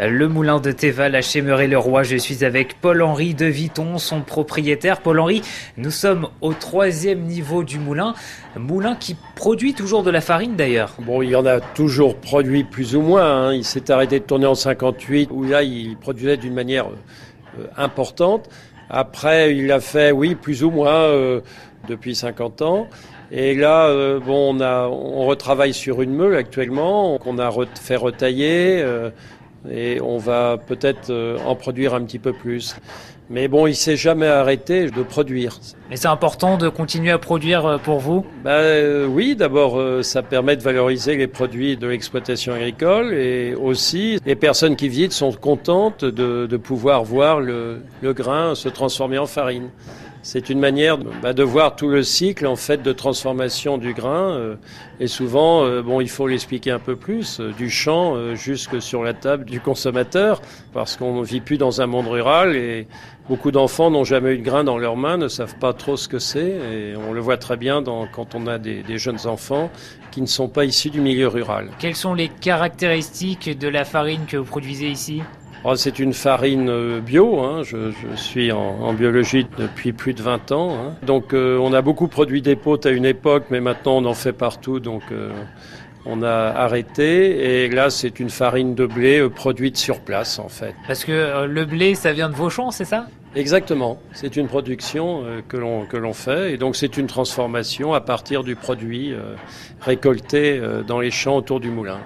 Le moulin de Théval à Chémeret-le-Roi. Je suis avec Paul-Henri de Viton, son propriétaire. Paul-Henri, nous sommes au troisième niveau du moulin. Moulin qui produit toujours de la farine d'ailleurs. Bon, il en a toujours produit plus ou moins. Hein. Il s'est arrêté de tourner en 58, où là, il produisait d'une manière euh, importante. Après, il a fait, oui, plus ou moins euh, depuis 50 ans. Et là, euh, bon, on, a, on retravaille sur une meule actuellement, qu'on a fait retailler et on va peut-être euh, en produire un petit peu plus. Mais bon, il s'est jamais arrêté de produire. Mais c'est important de continuer à produire euh, pour vous? Ben, euh, Oui, d'abord, ça permet de valoriser les produits de l'exploitation agricole et aussi les personnes qui visitent sont contentes de, de pouvoir voir le, le grain se transformer en farine. C'est une manière bah, de voir tout le cycle en fait de transformation du grain. Euh, et souvent, euh, bon, il faut l'expliquer un peu plus, euh, du champ jusque sur la table du consommateur, parce qu'on ne vit plus dans un monde rural et beaucoup d'enfants n'ont jamais eu de grain dans leurs mains, ne savent pas trop ce que c'est. Et on le voit très bien dans, quand on a des, des jeunes enfants qui ne sont pas issus du milieu rural. Quelles sont les caractéristiques de la farine que vous produisez ici? Oh, c'est une farine euh, bio, hein. je, suis en, biologie depuis plus de 20 ans. Hein. Donc euh, on a beaucoup produit d'épautes à une époque, mais maintenant on en fait partout, donc euh, on a arrêté. Et là c'est une farine de blé produite sur place en fait. Parce que le blé ça vient de vos champs, c'est ça? Exactement, c'est une production que l'on que l'on fait et donc c'est une transformation à partir du produit récolté dans les champs autour du moulin.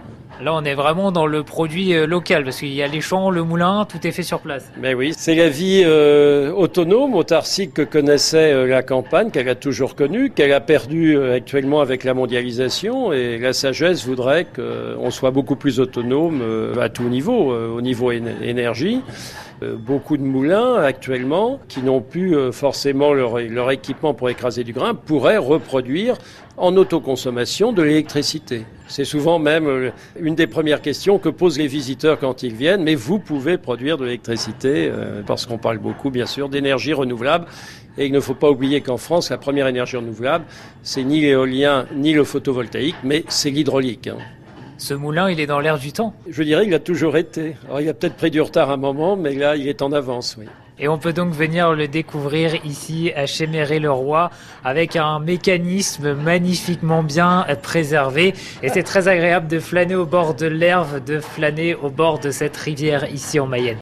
Là, on est vraiment dans le produit euh, local parce qu'il y a les champs, le moulin, tout est fait sur place. Mais oui, c'est la vie euh, autonome, autarcique que connaissait euh, la campagne, qu'elle a toujours connue, qu'elle a perdue actuellement avec la mondialisation. Et la sagesse voudrait qu'on soit beaucoup plus autonome à tout niveau, au niveau énergie beaucoup de moulins actuellement qui n'ont plus forcément leur, équipement pour écraser du grain pourraient reproduire en autoconsommation de l'électricité. C'est souvent même euh, une des premières questions que posent les visiteurs quand ils viennent, mais vous pouvez produire de l'électricité, euh, parce qu'on parle beaucoup bien sûr d'énergie renouvelable, et il ne faut pas oublier qu'en France, la première énergie renouvelable, c'est ni l'éolien ni le photovoltaïque, mais c'est l'hydraulique. Hein. Ce moulin, il est dans l'air du temps? Je dirais qu'il a toujours été. Alors, il a peut-être pris du retard à un moment, mais là, il est en avance, oui. Et on peut donc venir le découvrir ici à Chéméré-le-Roi avec un mécanisme magnifiquement bien préservé. Et c'est très agréable de flâner au bord de l'herbe, de flâner au bord de cette rivière ici en Mayenne.